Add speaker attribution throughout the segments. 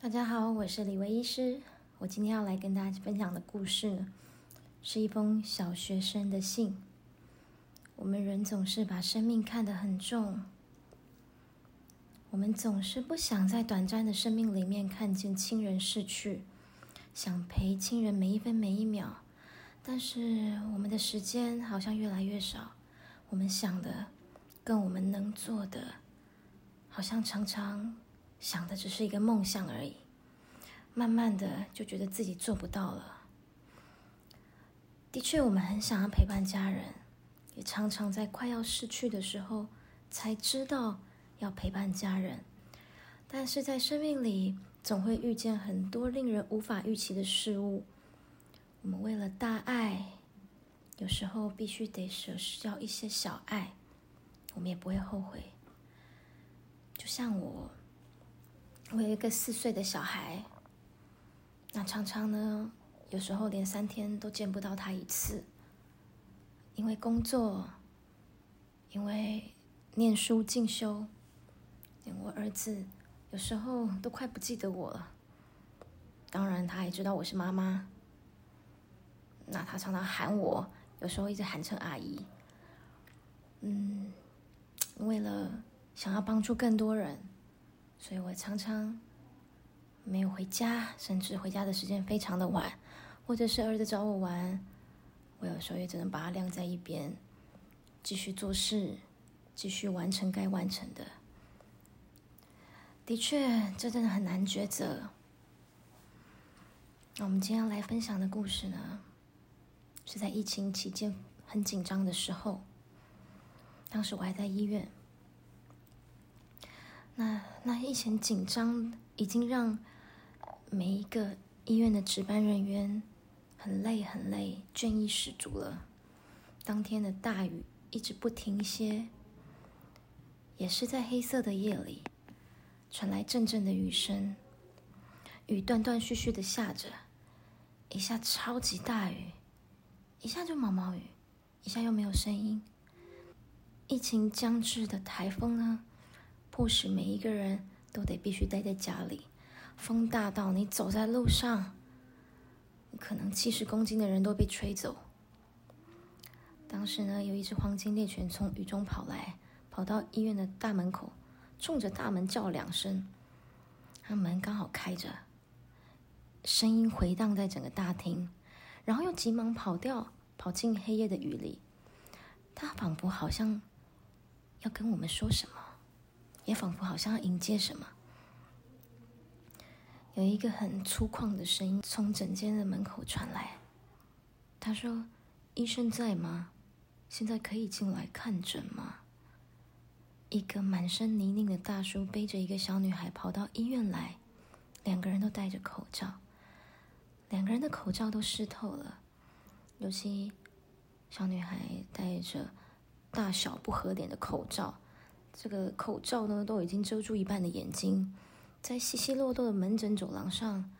Speaker 1: 大家好，我是李维医师。我今天要来跟大家分享的故事，是一封小学生的信。我们人总是把生命看得很重，我们总是不想在短暂的生命里面看见亲人逝去，想陪亲人每一分每一秒。但是我们的时间好像越来越少，我们想的跟我们能做的，好像常常。想的只是一个梦想而已，慢慢的就觉得自己做不到了。的确，我们很想要陪伴家人，也常常在快要失去的时候才知道要陪伴家人。但是在生命里，总会遇见很多令人无法预期的事物。我们为了大爱，有时候必须得舍掉一些小爱，我们也不会后悔。就像我。我有一个四岁的小孩，那常常呢，有时候连三天都见不到他一次，因为工作，因为念书进修，连我儿子有时候都快不记得我了。当然，他也知道我是妈妈，那他常常喊我，有时候一直喊成阿姨。嗯，为了想要帮助更多人。所以我常常没有回家，甚至回家的时间非常的晚，或者是儿子找我玩，我有时候也只能把他晾在一边，继续做事，继续完成该完成的。的确，这真的很难抉择。那我们今天要来分享的故事呢，是在疫情期间很紧张的时候，当时我还在医院。那那疫情紧张，已经让每一个医院的值班人员很累很累，倦意十足了。当天的大雨一直不停歇，也是在黑色的夜里，传来阵阵的雨声，雨断断续续的下着，一下超级大雨，一下就毛毛雨，一下又没有声音。疫情将至的台风呢？迫使每一个人都得必须待在家里，风大到你走在路上，可能七十公斤的人都被吹走。当时呢，有一只黄金猎犬从雨中跑来，跑到医院的大门口，冲着大门叫两声，那门刚好开着，声音回荡在整个大厅，然后又急忙跑掉，跑进黑夜的雨里。他仿佛好像要跟我们说什么。也仿佛好像要迎接什么，有一个很粗犷的声音从诊间的门口传来。他说：“医生在吗？现在可以进来看诊吗？”一个满身泥泞的大叔背着一个小女孩跑到医院来，两个人都戴着口罩，两个人的口罩都湿透了，尤其小女孩戴着大小不合脸的口罩。这个口罩呢，都已经遮住一半的眼睛，在稀稀落落的门诊走廊上，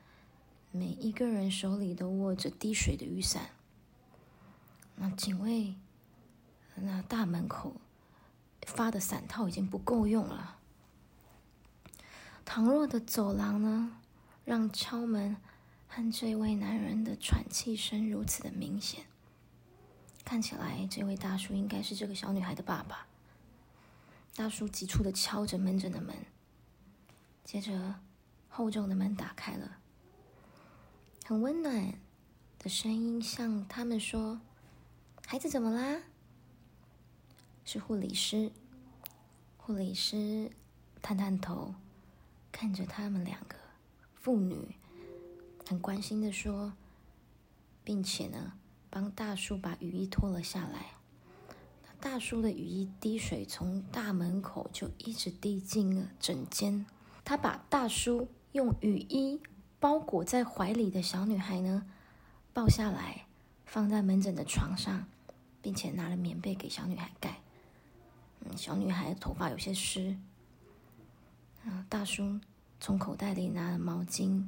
Speaker 1: 每一个人手里都握着滴水的雨伞。那警卫，那大门口发的伞套已经不够用了。倘若的走廊呢，让敲门和这位男人的喘气声如此的明显，看起来这位大叔应该是这个小女孩的爸爸。大叔急促的敲着门诊的门，接着厚重的门打开了，很温暖的声音向他们说：“孩子怎么啦？”是护理师。护理师探探头，看着他们两个妇女，很关心的说，并且呢，帮大叔把雨衣脱了下来。大叔的雨衣滴水从大门口就一直滴进了整间。他把大叔用雨衣包裹在怀里的小女孩呢抱下来，放在门诊的床上，并且拿了棉被给小女孩盖。嗯，小女孩头发有些湿。啊，大叔从口袋里拿了毛巾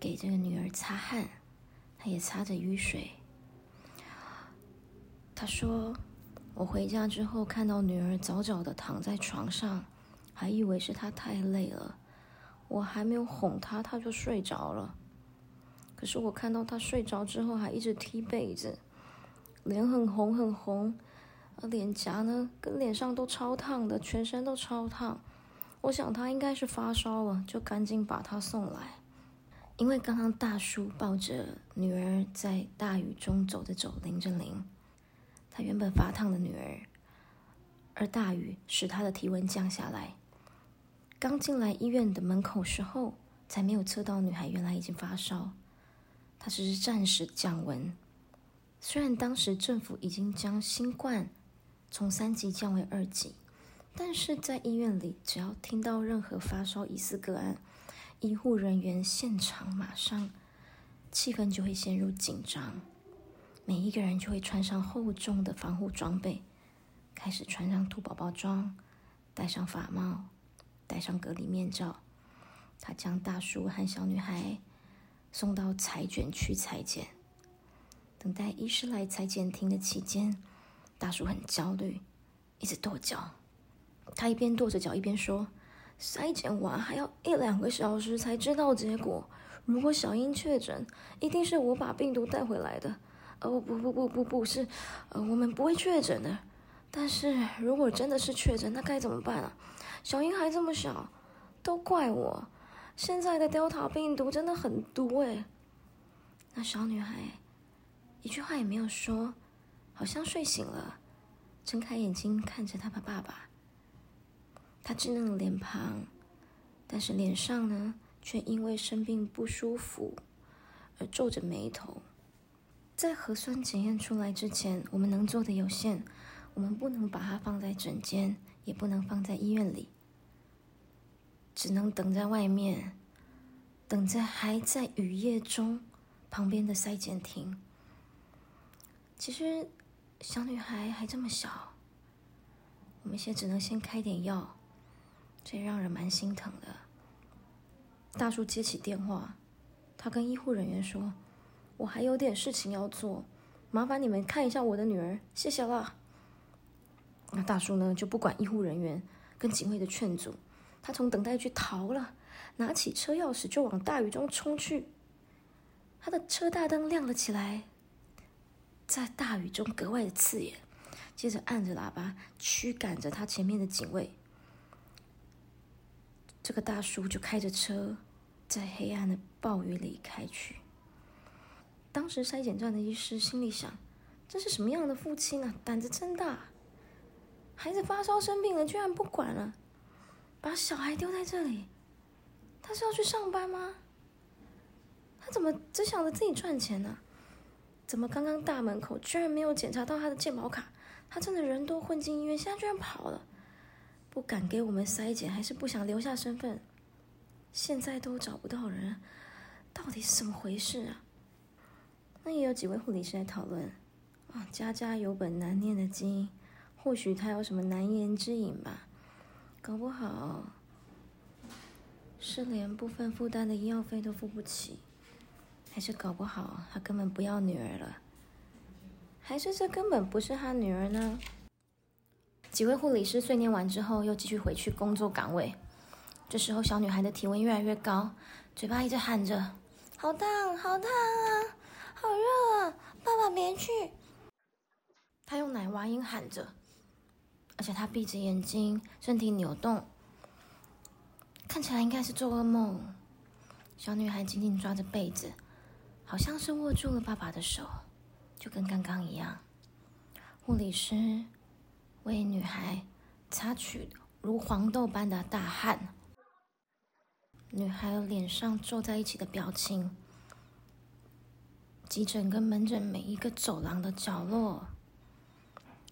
Speaker 1: 给这个女儿擦汗，他也擦着雨水。他说。我回家之后，看到女儿早早的躺在床上，还以为是她太累了。我还没有哄她，她就睡着了。可是我看到她睡着之后，还一直踢被子，脸很红很红，啊，脸颊呢跟脸上都超烫的，全身都超烫。我想她应该是发烧了，就赶紧把她送来。因为刚刚大叔抱着女儿在大雨中走着走，淋着淋，他原本发烫的女儿，而大雨使他的体温降下来。刚进来医院的门口时候，才没有测到女孩原来已经发烧，他只是暂时降温。虽然当时政府已经将新冠从三级降为二级，但是在医院里，只要听到任何发烧疑似个案，医护人员现场马上气氛就会陷入紧张，每一个人就会穿上厚重的防护装备，开始穿上兔宝宝装，戴上发帽，戴上隔离面罩。他将大叔和小女孩送到裁卷区裁剪。等待医师来裁剪厅的期间，大叔很焦虑，一直跺脚。他一边跺着脚一边说。筛检完还要一两个小时才知道结果。如果小英确诊，一定是我把病毒带回来的。哦不不不不不是，呃我们不会确诊的。但是如果真的是确诊，那该怎么办啊？小英还这么小，都怪我。现在的 Delta 病毒真的很毒诶。那小女孩一句话也没有说，好像睡醒了，睁开眼睛看着她的爸爸。他稚嫩的脸庞，但是脸上呢，却因为生病不舒服而皱着眉头。在核酸检验出来之前，我们能做的有限，我们不能把它放在诊间，也不能放在医院里，只能等在外面，等在还在雨夜中旁边的筛检亭。其实小女孩还这么小，我们现在只能先开点药。这让人蛮心疼的。大叔接起电话，他跟医护人员说：“我还有点事情要做，麻烦你们看一下我的女儿，谢谢了。”那大叔呢就不管医护人员跟警卫的劝阻，他从等待区逃了，拿起车钥匙就往大雨中冲去。他的车大灯亮了起来，在大雨中格外的刺眼。接着按着喇叭驱赶着他前面的警卫。这个大叔就开着车，在黑暗的暴雨里开去。当时筛检站的医师心里想：这是什么样的父亲啊？胆子真大！孩子发烧生病了，居然不管了，把小孩丢在这里。他是要去上班吗？他怎么只想着自己赚钱呢？怎么刚刚大门口居然没有检查到他的健保卡？他真的人多混进医院，现在居然跑了！不敢给我们筛检，还是不想留下身份？现在都找不到人，到底是怎么回事啊？那也有几位护理师在讨论啊，家家有本难念的经，或许他有什么难言之隐吧？搞不好是连部分负担的医药费都付不起，还是搞不好他根本不要女儿了？还是这根本不是他女儿呢？几位护理师碎念完之后，又继续回去工作岗位。这时候，小女孩的体温越来越高，嘴巴一直喊着：“好烫，好烫啊，好热啊！爸爸别去。”她用奶娃音喊着，而且她闭着眼睛，身体扭动，看起来应该是做噩梦。小女孩紧紧抓着被子，好像是握住了爸爸的手，就跟刚刚一样。护理师。为女孩擦去如黄豆般的大汗，女孩脸上皱在一起的表情，急诊跟门诊每一个走廊的角落，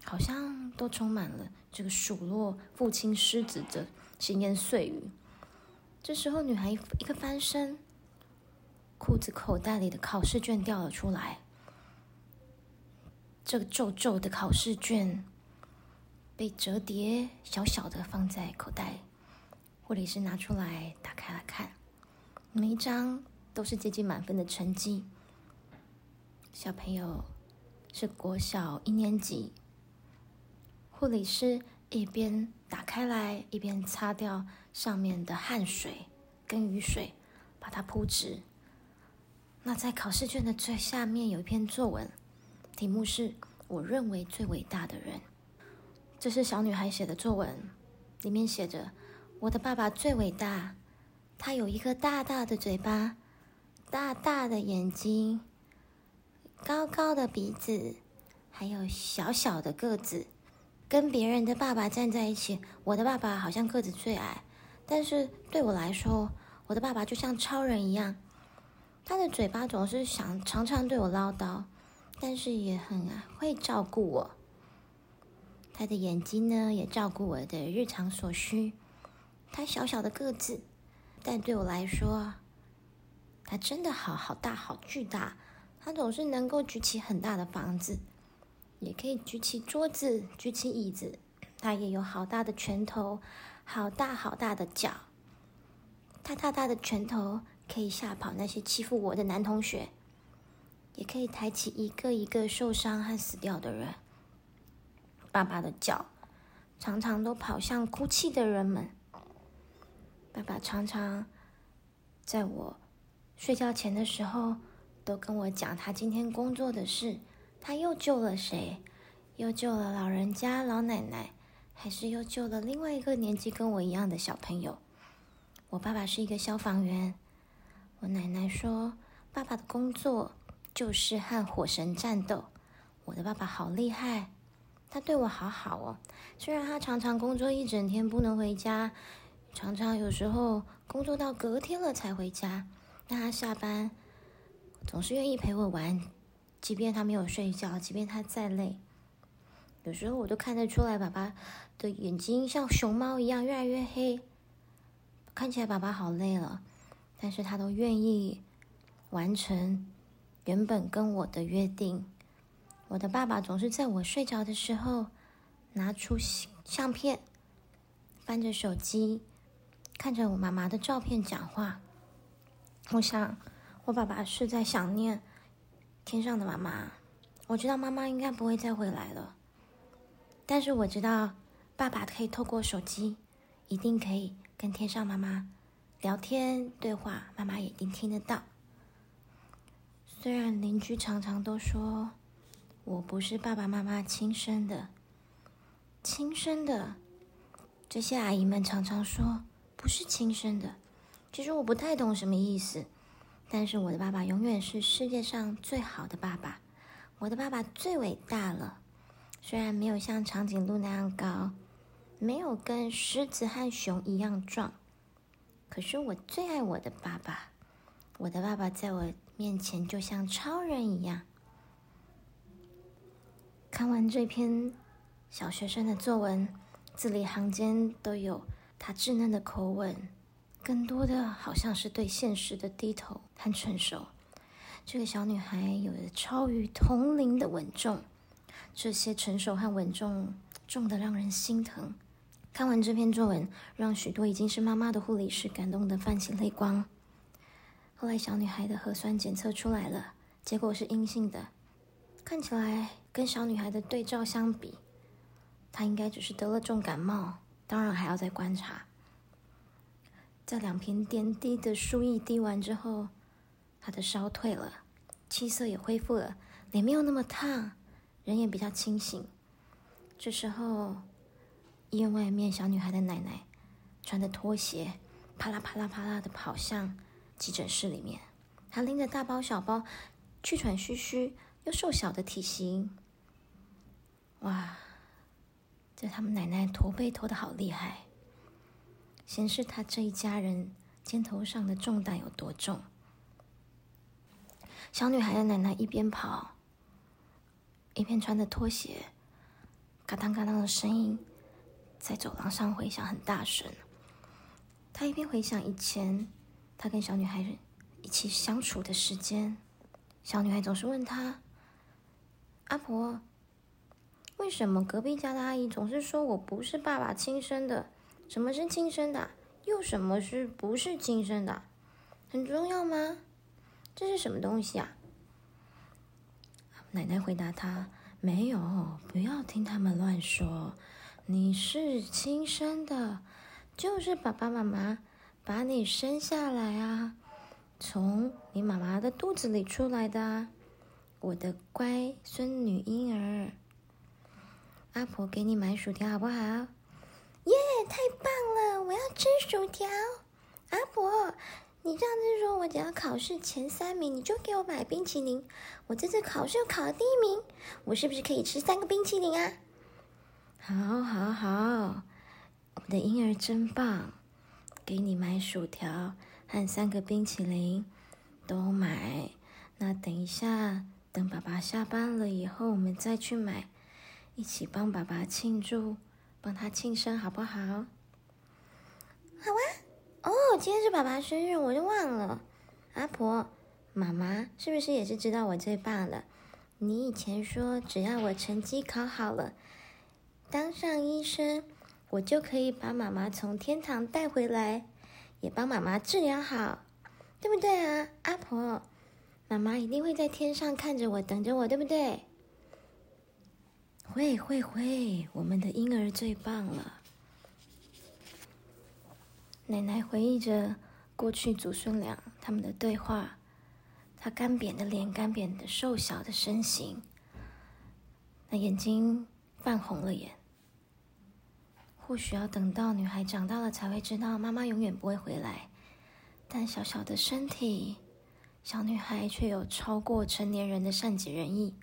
Speaker 1: 好像都充满了这个数落父亲狮子的闲言碎语。这时候，女孩一个翻身，裤子口袋里的考试卷掉了出来，这个皱皱的考试卷。被折叠小小的放在口袋，或者是拿出来打开来看，每一张都是接近满分的成绩。小朋友是国小一年级，护理师一边打开来，一边擦掉上面的汗水跟雨水把它铺直。那在考试卷的最下面有一篇作文，题目是我认为最伟大的人。这是小女孩写的作文，里面写着：“我的爸爸最伟大，他有一个大大的嘴巴，大大的眼睛，高高的鼻子，还有小小的个子。跟别人的爸爸站在一起，我的爸爸好像个子最矮，但是对我来说，我的爸爸就像超人一样。”他的嘴巴总是想常常对我唠叨，但是也很会照顾我。他的眼睛呢，也照顾我的日常所需。他小小的个子，但对我来说，他真的好好大好巨大。他总是能够举起很大的房子，也可以举起桌子、举起椅子。他也有好大的拳头，好大好大的脚。他大大的拳头。可以吓跑那些欺负我的男同学，也可以抬起一个一个受伤和死掉的人。爸爸的脚常常都跑向哭泣的人们。爸爸常常在我睡觉前的时候，都跟我讲他今天工作的事。他又救了谁？又救了老人家、老奶奶，还是又救了另外一个年纪跟我一样的小朋友？我爸爸是一个消防员。我奶奶说：“爸爸的工作就是和火神战斗。”我的爸爸好厉害，他对我好好哦。虽然他常常工作一整天不能回家，常常有时候工作到隔天了才回家，但他下班总是愿意陪我玩，即便他没有睡觉，即便他再累。有时候我都看得出来，爸爸的眼睛像熊猫一样越来越黑，看起来爸爸好累了。但是他都愿意完成原本跟我的约定。我的爸爸总是在我睡着的时候拿出相片，翻着手机，看着我妈妈的照片讲话。我想，我爸爸是在想念天上的妈妈。我知道妈妈应该不会再回来了，但是我知道爸爸可以透过手机，一定可以跟天上妈妈。聊天对话，妈妈也一定听得到。虽然邻居常常都说我不是爸爸妈妈亲生的，亲生的，这些阿姨们常常说不是亲生的。其实我不太懂什么意思，但是我的爸爸永远是世界上最好的爸爸，我的爸爸最伟大了。虽然没有像长颈鹿那样高，没有跟狮子和熊一样壮。可是我最爱我的爸爸，我的爸爸在我面前就像超人一样。看完这篇小学生的作文，字里行间都有他稚嫩的口吻，更多的好像是对现实的低头和成熟。这个小女孩有着超于同龄的稳重，这些成熟和稳重重的让人心疼。看完这篇作文，让许多已经是妈妈的护理师感动的泛起泪光。后来，小女孩的核酸检测出来了，结果是阴性的。看起来跟小女孩的对照相比，她应该只是得了重感冒，当然还要再观察。在两瓶点滴的输液滴完之后，她的烧退了，气色也恢复了，脸没有那么烫，人也比较清醒。这时候。医院外面，小女孩的奶奶穿着拖鞋，啪啦啪啦啪啦的跑向急诊室里面。她拎着大包小包，气喘吁吁又瘦小的体型。哇，这他们奶奶驼背驼的好厉害，显示他这一家人肩头上的重担有多重。小女孩的奶奶一边跑，一边穿着拖鞋，嘎当嘎当的声音。在走廊上回响很大声。他一边回想以前他跟小女孩一起相处的时间，小女孩总是问他：“阿婆，为什么隔壁家的阿姨总是说我不是爸爸亲生的？什么是亲生的？又什么是不是亲生的？很重要吗？这是什么东西啊？”奶奶回答他：“没有，不要听他们乱说。”你是亲生的，就是爸爸妈妈把你生下来啊，从你妈妈的肚子里出来的，我的乖孙女婴儿。阿婆给你买薯条好不好？
Speaker 2: 太棒了！我要吃薯条。阿婆，你上次说我只要考试前三名，你就给我买冰淇淋。我这次考试考第一名，我是不是可以吃三个冰淇淋啊？
Speaker 1: 好，好，好，我的婴儿真棒，给你买薯条和三个冰淇淋，都买。那等一下，等爸爸下班了以后，我们再去买。一起帮爸爸庆祝，帮他庆生，好不好？好
Speaker 2: 啊！哦，今天是爸爸生日，我就忘了。阿婆，妈妈是不是也是知道我最棒的？你以前说，只要我成绩考好了，当上医生，我就可以把妈妈从天堂带回来，也帮妈妈治疗好，对不对啊？阿婆，妈妈一定会在天上看着我，等着我，对不对？
Speaker 1: 会会会，我们的婴儿最棒了。奶奶回忆着过去祖孙俩他们的对话，她干瘪的脸，干瘪的瘦小的身形，那眼睛泛红了眼。或许要等到女孩长大了，才会知道妈妈永远不会回来。但小小的身体，小女孩却有超过成年人的善解人意。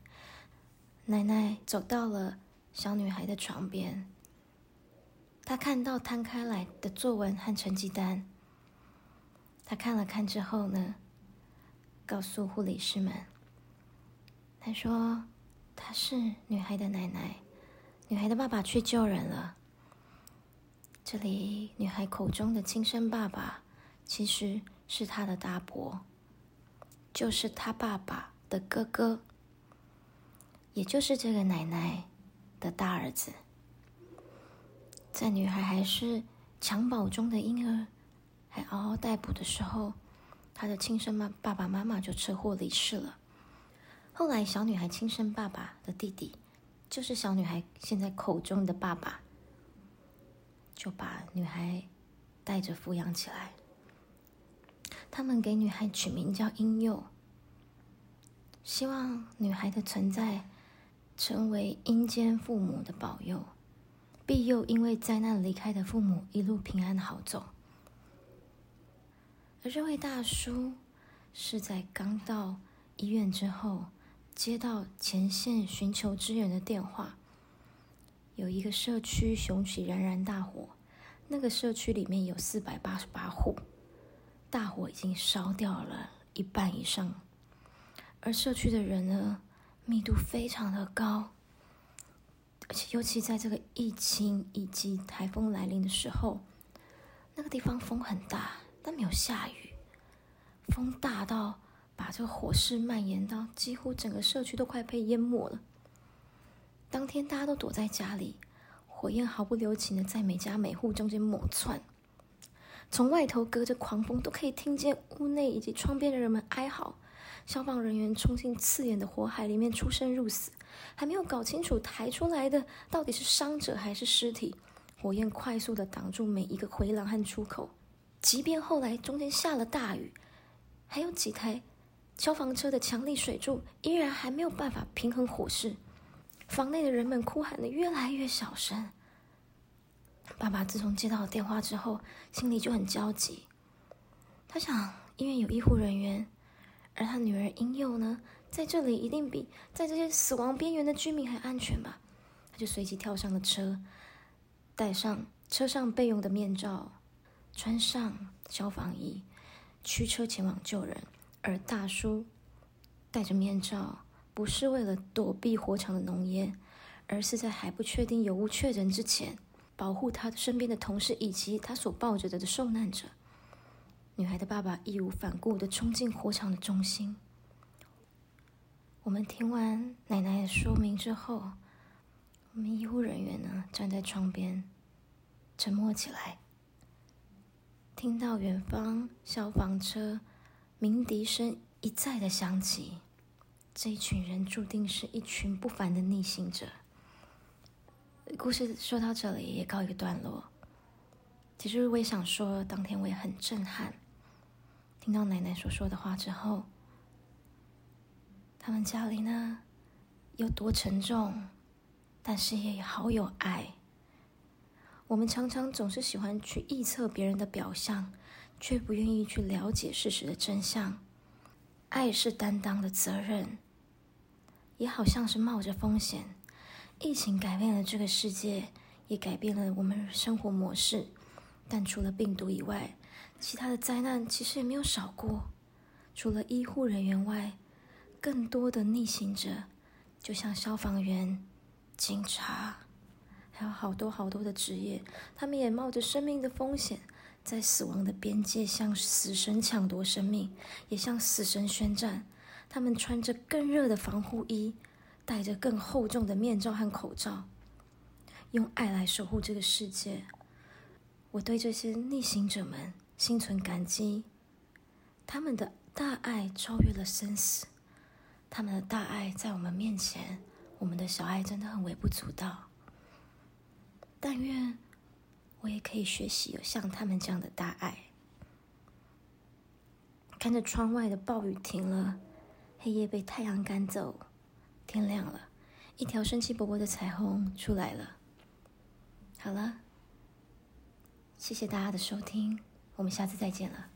Speaker 1: 奶奶走到了小女孩的床边，她看到摊开来的作文和成绩单。她看了看之后呢，告诉护理师们：“她说她是女孩的奶奶，女孩的爸爸去救人了。这里女孩口中的亲生爸爸，其实是她的大伯，就是她爸爸的哥哥。”也就是这个奶奶的大儿子，在女孩还是襁褓中的婴儿，还嗷嗷待哺的时候，她的亲生妈爸爸妈妈就车祸离世了。后来，小女孩亲生爸爸的弟弟，就是小女孩现在口中的爸爸，就把女孩带着抚养起来。他们给女孩取名叫婴幼，希望女孩的存在。成为阴间父母的保佑，庇佑因为灾难离开的父母一路平安好走。而这位大叔是在刚到医院之后，接到前线寻求支援的电话，有一个社区熊起燃燃大火，那个社区里面有四百八十八户，大火已经烧掉了一半以上，而社区的人呢？密度非常的高，而且尤其在这个疫情以及台风来临的时候，那个地方风很大，但没有下雨，风大到把这个火势蔓延到几乎整个社区都快被淹没了。当天大家都躲在家里，火焰毫不留情的在每家每户中间猛窜，从外头隔着狂风都可以听见屋内以及窗边的人们哀嚎。消防人员冲进刺眼的火海里面，出生入死，还没有搞清楚抬出来的到底是伤者还是尸体。火焰快速的挡住每一个回廊和出口，即便后来中间下了大雨，还有几台消防车的强力水柱依然还没有办法平衡火势。房内的人们哭喊的越来越小声。爸爸自从接到电话之后，心里就很焦急。他想，医院有医护人员。而他女儿婴幼呢，在这里一定比在这些死亡边缘的居民还安全吧？他就随即跳上了车，戴上车上备用的面罩，穿上消防衣，驱车前往救人。而大叔戴着面罩，不是为了躲避火场的浓烟，而是在还不确定有无确诊之前，保护他身边的同事以及他所抱着的的受难者。女孩的爸爸义无反顾的冲进火场的中心。我们听完奶奶的说明之后，我们医护人员呢站在窗边，沉默起来。听到远方消防车鸣笛声一再的响起，这一群人注定是一群不凡的逆行者。故事说到这里也告一个段落。其实我也想说，当天我也很震撼，听到奶奶所说的话之后，他们家里呢有多沉重，但是也好有爱。我们常常总是喜欢去臆测别人的表象，却不愿意去了解事实的真相。爱是担当的责任，也好像是冒着风险。疫情改变了这个世界，也改变了我们生活模式。但除了病毒以外，其他的灾难其实也没有少过。除了医护人员外，更多的逆行者，就像消防员、警察，还有好多好多的职业，他们也冒着生命的风险，在死亡的边界向死神抢夺生命，也向死神宣战。他们穿着更热的防护衣，戴着更厚重的面罩和口罩，用爱来守护这个世界。我对这些逆行者们心存感激，他们的大爱超越了生死，他们的大爱在我们面前，我们的小爱真的很微不足道。但愿我也可以学习有像他们这样的大爱。看着窗外的暴雨停了，黑夜被太阳赶走，天亮了，一条生气勃勃的彩虹出来了。好了。谢谢大家的收听，我们下次再见了。